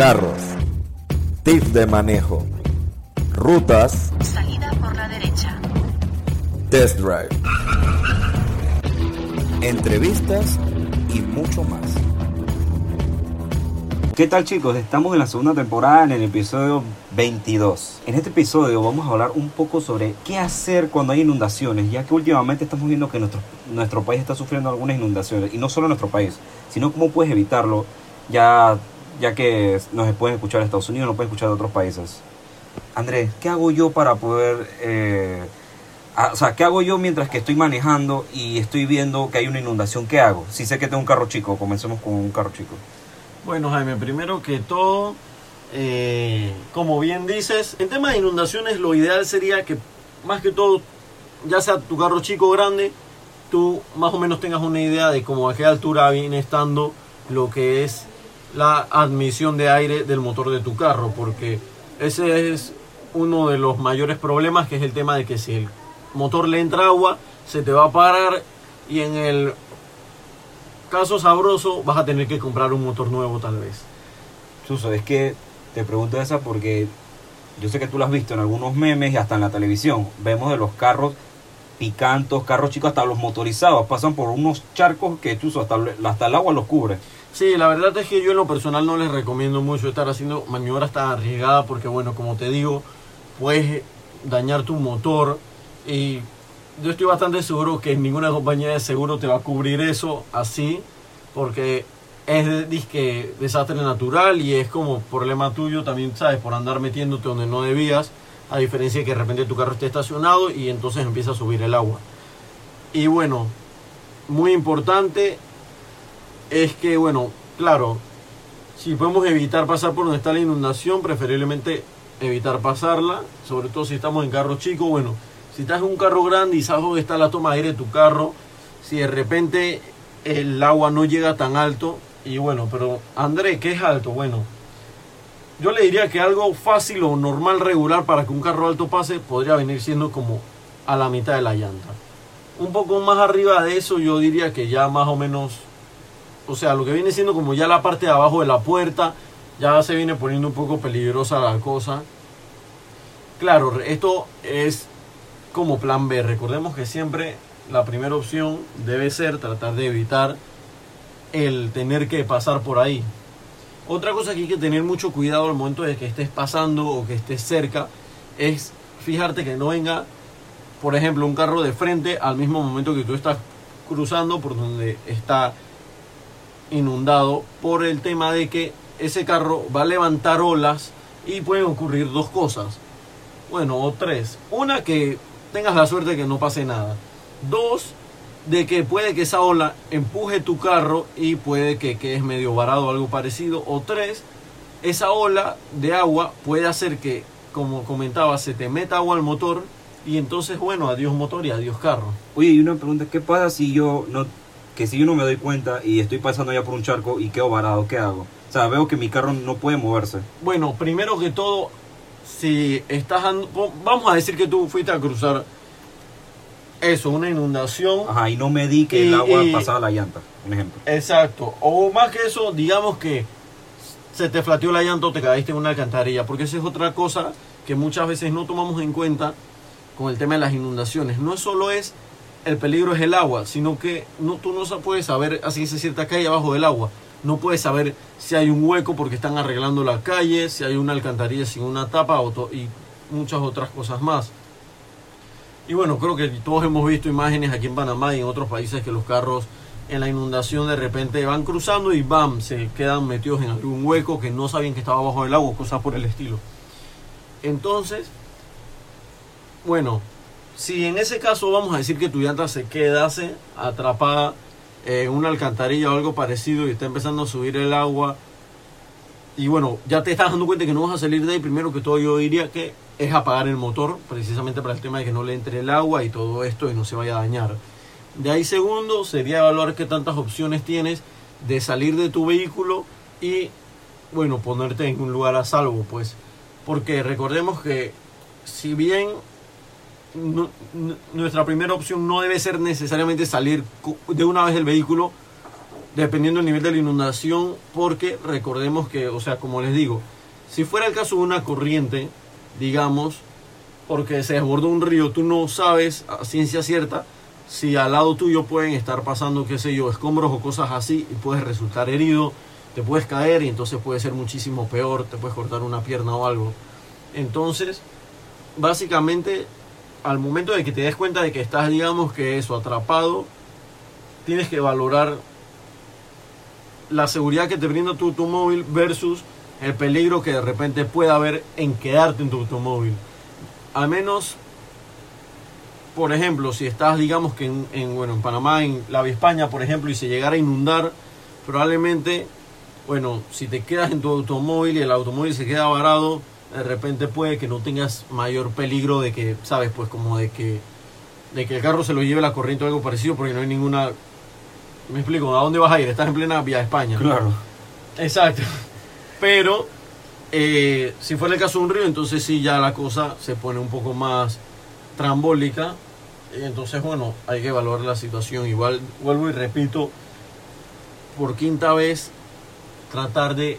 carros, tips de manejo, rutas, Salida por la derecha. test drive, entrevistas y mucho más. ¿Qué tal chicos? Estamos en la segunda temporada en el episodio 22. En este episodio vamos a hablar un poco sobre qué hacer cuando hay inundaciones, ya que últimamente estamos viendo que nuestro, nuestro país está sufriendo algunas inundaciones, y no solo nuestro país, sino cómo puedes evitarlo, ya, ya que nos pueden escuchar de Estados Unidos, nos pueden escuchar de otros países. Andrés, ¿qué hago yo para poder... eh, ah, o sea, ¿qué hago yo mientras que estoy manejando y estoy viendo que hay una inundación? ¿Qué hago? Si sé que tengo un carro chico, comencemos con un carro chico. Bueno, Jaime, primero que todo, eh, como bien dices, en tema de inundaciones lo ideal sería que más que todo, ya sea tu carro chico o grande, tú más o menos tengas una idea de cómo a qué altura viene estando lo que es la admisión de aire del motor de tu carro, porque ese es uno de los mayores problemas, que es el tema de que si el motor le entra agua, se te va a parar y en el caso sabroso vas a tener que comprar un motor nuevo tal vez. Suso, es que te pregunto esa porque yo sé que tú lo has visto en algunos memes y hasta en la televisión. Vemos de los carros picantos, carros chicos, hasta los motorizados, pasan por unos charcos que Chuso, hasta, hasta el agua los cubre. Sí, la verdad es que yo en lo personal no les recomiendo mucho estar haciendo maniobras tan arriesgadas porque bueno, como te digo, puedes dañar tu motor y yo estoy bastante seguro que ninguna compañía de seguro te va a cubrir eso así porque es disque desastre natural y es como problema tuyo también, ¿sabes? Por andar metiéndote donde no debías, a diferencia de que de repente tu carro esté estacionado y entonces empieza a subir el agua. Y bueno, muy importante es que, bueno, claro, si podemos evitar pasar por donde está la inundación, preferiblemente evitar pasarla, sobre todo si estamos en carro chico, bueno, si estás en un carro grande y sabes dónde está la toma de aire de tu carro, si de repente el agua no llega tan alto, y bueno, pero André, ¿qué es alto? Bueno, yo le diría que algo fácil o normal, regular para que un carro alto pase, podría venir siendo como a la mitad de la llanta. Un poco más arriba de eso, yo diría que ya más o menos o sea, lo que viene siendo como ya la parte de abajo de la puerta, ya se viene poniendo un poco peligrosa la cosa. Claro, esto es como plan B. Recordemos que siempre la primera opción debe ser tratar de evitar el tener que pasar por ahí. Otra cosa que hay que tener mucho cuidado al momento de que estés pasando o que estés cerca es fijarte que no venga, por ejemplo, un carro de frente al mismo momento que tú estás cruzando por donde está inundado por el tema de que ese carro va a levantar olas y pueden ocurrir dos cosas. Bueno, o tres. Una, que tengas la suerte de que no pase nada. Dos, de que puede que esa ola empuje tu carro y puede que quedes medio varado o algo parecido. O tres, esa ola de agua puede hacer que, como comentaba, se te meta agua al motor y entonces, bueno, adiós motor y adiós carro. Oye, y una pregunta, ¿qué pasa si yo no, que si yo no me doy cuenta y estoy pasando ya por un charco y quedo varado, ¿qué hago? O sea, veo que mi carro no puede moverse. Bueno, primero que todo, si estás... Vamos a decir que tú fuiste a cruzar eso, una inundación. Ajá, y no me di que Y- el agua y- pasaba la llanta, un ejemplo. Exacto. O más que eso, digamos que se te flateó la llanta o te caíste en una alcantarilla. Porque esa es otra cosa que muchas veces no tomamos en cuenta con el tema de las inundaciones. No solo es el peligro es el agua, sino que no, tú no puedes saber así se cierta calle abajo del agua. No puedes saber si hay un hueco porque están arreglando la calle, si hay una alcantarilla sin una tapa o y muchas otras cosas más. Y bueno, creo que todos hemos visto imágenes aquí en Panamá y en otros países que los carros en la inundación de repente van cruzando y bam, se quedan metidos en algún hueco que no sabían que estaba bajo el agua, cosas por el estilo. Entonces, bueno, si en ese caso vamos a decir que tu llanta se quedase atrapada en una alcantarilla o algo parecido y está empezando a subir el agua y bueno, ya te estás dando cuenta que no vas a salir de ahí, primero que todo yo diría que es apagar el motor, precisamente para el tema de que no le entre el agua y todo esto y no se vaya a dañar. De ahí segundo sería evaluar qué tantas opciones tienes de salir de tu vehículo y bueno, ponerte en un lugar a salvo, pues. Porque recordemos que si bien nu- nu- nuestra primera opción no debe ser necesariamente salir de una vez del vehículo, dependiendo del nivel de la inundación, porque recordemos que, o sea, como les digo, si fuera el caso de una corriente, digamos, porque se desbordó un río, tú no sabes a ciencia cierta si al lado tuyo pueden estar pasando, qué sé yo, escombros o cosas así y puedes resultar herido, te puedes caer y entonces puede ser muchísimo peor, te puedes cortar una pierna o algo. Entonces, básicamente, al momento de que te des cuenta de que estás, digamos que eso, atrapado, tienes que valorar la seguridad que te brinda tu automóvil versus el peligro que de repente pueda haber en quedarte en tu automóvil. Al menos, por ejemplo, si estás, digamos que en, en, bueno, en Panamá, en la Vía España, por ejemplo, y se llegara a inundar, probablemente, bueno, si te quedas en tu automóvil y el automóvil se queda varado, de repente puede que no tengas mayor peligro de que, sabes, pues como de que, de que el carro se lo lleve la corriente o algo parecido, porque no hay ninguna... Me explico, ¿a dónde vas a ir? Estás en plena Vía España. Claro. Exacto. Pero eh, si fuera el caso de un río, entonces sí ya la cosa se pone un poco más trambólica. Entonces, bueno, hay que evaluar la situación. Igual, vuelvo y repito, por quinta vez, tratar de,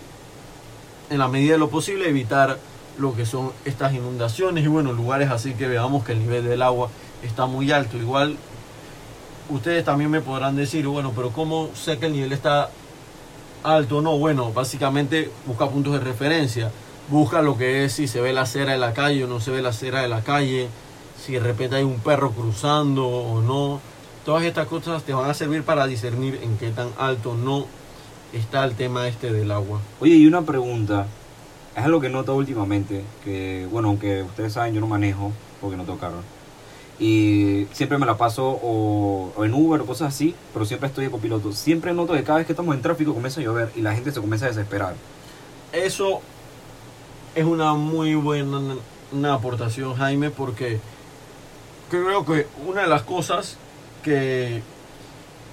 en la medida de lo posible, evitar lo que son estas inundaciones y, bueno, lugares así que veamos que el nivel del agua está muy alto. Igual, ustedes también me podrán decir, bueno, pero ¿cómo sé que el nivel está alto no, bueno, básicamente busca puntos de referencia, busca lo que es si se ve la acera de la calle o no se ve la acera de la calle, si de repente hay un perro cruzando o no. Todas estas cosas te van a servir para discernir en qué tan alto no está el tema este del agua. Oye, y una pregunta. Es algo que noto últimamente, que bueno, aunque ustedes saben, yo no manejo porque no tengo carro. Y siempre me la paso o, en Uber o cosas así, pero siempre estoy de copiloto. Siempre noto que cada vez que estamos en tráfico comienza a llover y la gente se comienza a desesperar. Eso es una muy buena una aportación, Jaime, porque creo que una de las cosas que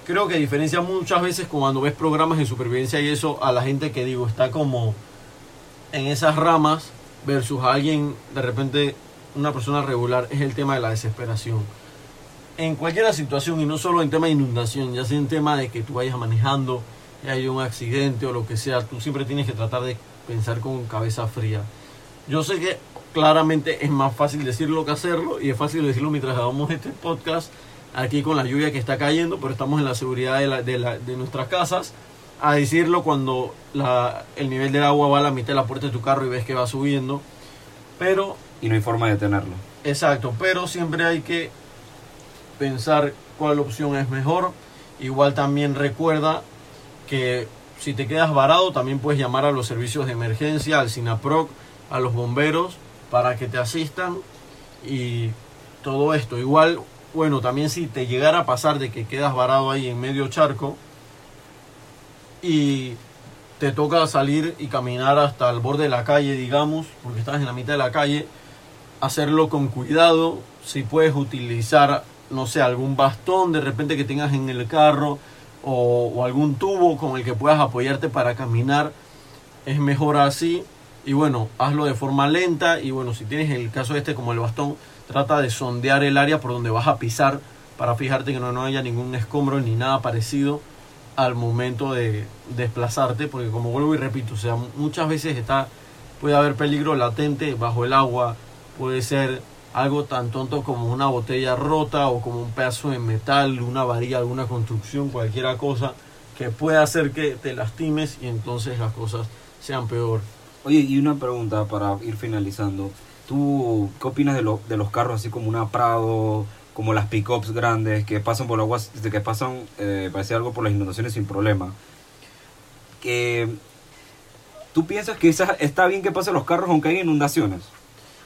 creo que diferencia muchas veces cuando ves programas de supervivencia y eso a la gente que digo está como en esas ramas versus alguien de repente una persona regular es el tema de la desesperación. En cualquier situación y no solo en tema de inundación, ya sea en tema de que tú vayas manejando y hay un accidente o lo que sea, tú siempre tienes que tratar de pensar con cabeza fría. Yo sé que claramente es más fácil decirlo que hacerlo y es fácil decirlo mientras grabamos este podcast aquí con la lluvia que está cayendo, pero estamos en la seguridad de, la, de, nuestras casas. A decirlo cuando el nivel del agua va a la mitad de la puerta de tu carro y ves que va subiendo. Pero y no hay forma de detenerlo. Exacto, pero siempre hay que pensar cuál opción es mejor. Igual también recuerda que si te quedas varado también puedes llamar a los servicios de emergencia, al SINAPROC, a los bomberos para que te asistan y todo esto. Igual, bueno, también si te llegara a pasar de que quedas varado ahí en medio charco y te toca salir y caminar hasta el borde de la calle, digamos, porque estás en la mitad de la calle, hacerlo con cuidado, si puedes utilizar, no sé, algún bastón de repente que tengas en el carro o, algún tubo con el que puedas apoyarte para caminar, es mejor así. Y bueno, hazlo de forma lenta y bueno, si tienes el caso este como el bastón, trata de sondear el área por donde vas a pisar para fijarte que no, no haya ningún escombro ni nada parecido al momento de desplazarte, porque como vuelvo y repito, sea, muchas veces está, puede haber peligro latente bajo el agua, puede ser algo tan tonto como una botella rota o como un pedazo de metal, una varilla, alguna construcción, cualquier cosa que pueda hacer que te lastimes y entonces las cosas sean peor. Oye, y una pregunta para ir finalizando. ¿Tú qué opinas de, lo, de los carros así como una Prado, como las pickups grandes que pasan por aguas, que pasan, eh, parece algo por las inundaciones sin problema? Que, ¿Tú piensas que está bien que pasen los carros aunque haya inundaciones?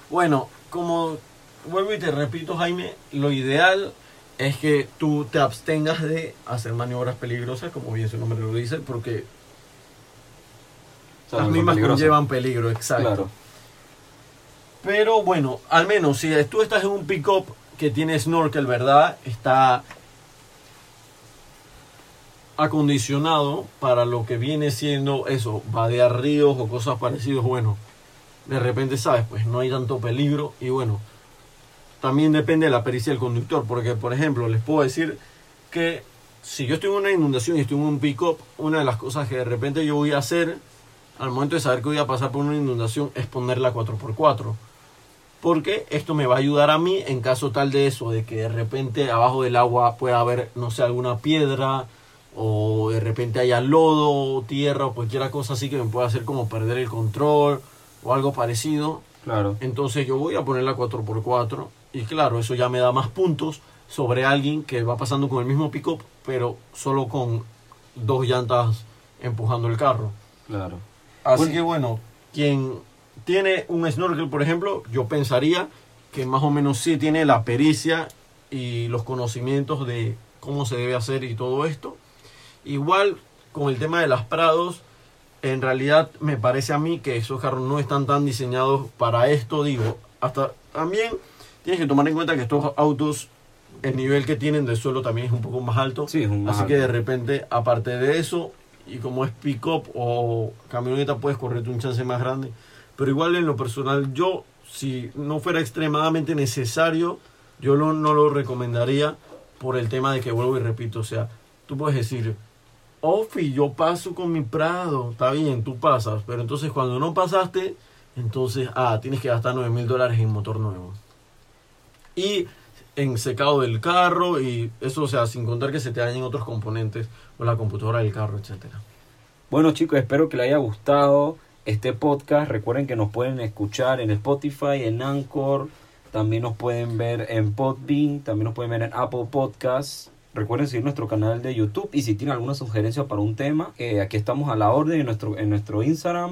Bueno, como vuelvo y te repito, Jaime, lo ideal es que tú te abstengas de hacer maniobras peligrosas, como bien su nombre lo dice, porque O sea, las mismas conllevan peligro, exacto. Claro. Pero bueno, al menos si tú estás en un pick-up que tiene snorkel, ¿verdad? Está acondicionado para lo que viene siendo eso, vadear ríos o cosas parecidas, bueno, de repente sabes, pues no hay tanto peligro y bueno, también depende de la pericia del conductor, porque por ejemplo les puedo decir que si yo estoy en una inundación y estoy en un pick-up, una de las cosas que de repente yo voy a hacer al momento de saber que voy a pasar por una inundación es poner la 4x4. Porque esto me va a ayudar a mí en caso tal de eso, de que de repente abajo del agua pueda haber, no sé, alguna piedra, o de repente haya lodo, tierra, o cualquier cosa así que me pueda hacer como perder el control, o algo parecido. Claro. Entonces yo voy a poner la 4x4, y claro, eso ya me da más puntos sobre alguien que va pasando con el mismo pick-up, pero solo con dos llantas empujando el carro. Claro. Así Bueno. que bueno, quien tiene un snorkel, por ejemplo, yo pensaría que más o menos sí tiene la pericia y los conocimientos de cómo se debe hacer y todo esto. Igual con el tema de las prados, en realidad me parece a mí que esos carros no están tan diseñados para esto, digo, hasta también tienes que tomar en cuenta que estos autos el nivel que tienen de suelo también es un poco más alto. Sí, es un más Así que de repente, aparte de eso, y como es pick-up o camioneta, puedes correrte un chance más grande. Pero igual en lo personal, yo, si no fuera extremadamente necesario, yo lo- no lo recomendaría por el tema de que vuelvo y repito, o sea, tú puedes decir, Ofi, yo paso con mi Prado, está bien, tú pasas, pero entonces cuando no pasaste, entonces, ah, tienes que gastar 9 mil dólares en motor nuevo. Y en secado del carro y eso, o sea, sin contar que se te dañen otros componentes o la computadora del carro, etcétera. Bueno chicos, espero que les haya gustado este podcast. Recuerden que nos pueden escuchar en Spotify, en Anchor, también nos pueden ver en Podbean, también nos pueden ver en Apple Podcasts. Recuerden seguir nuestro canal de YouTube y si tienen alguna sugerencia para un tema, eh, aquí estamos a la orden en nuestro, en nuestro Instagram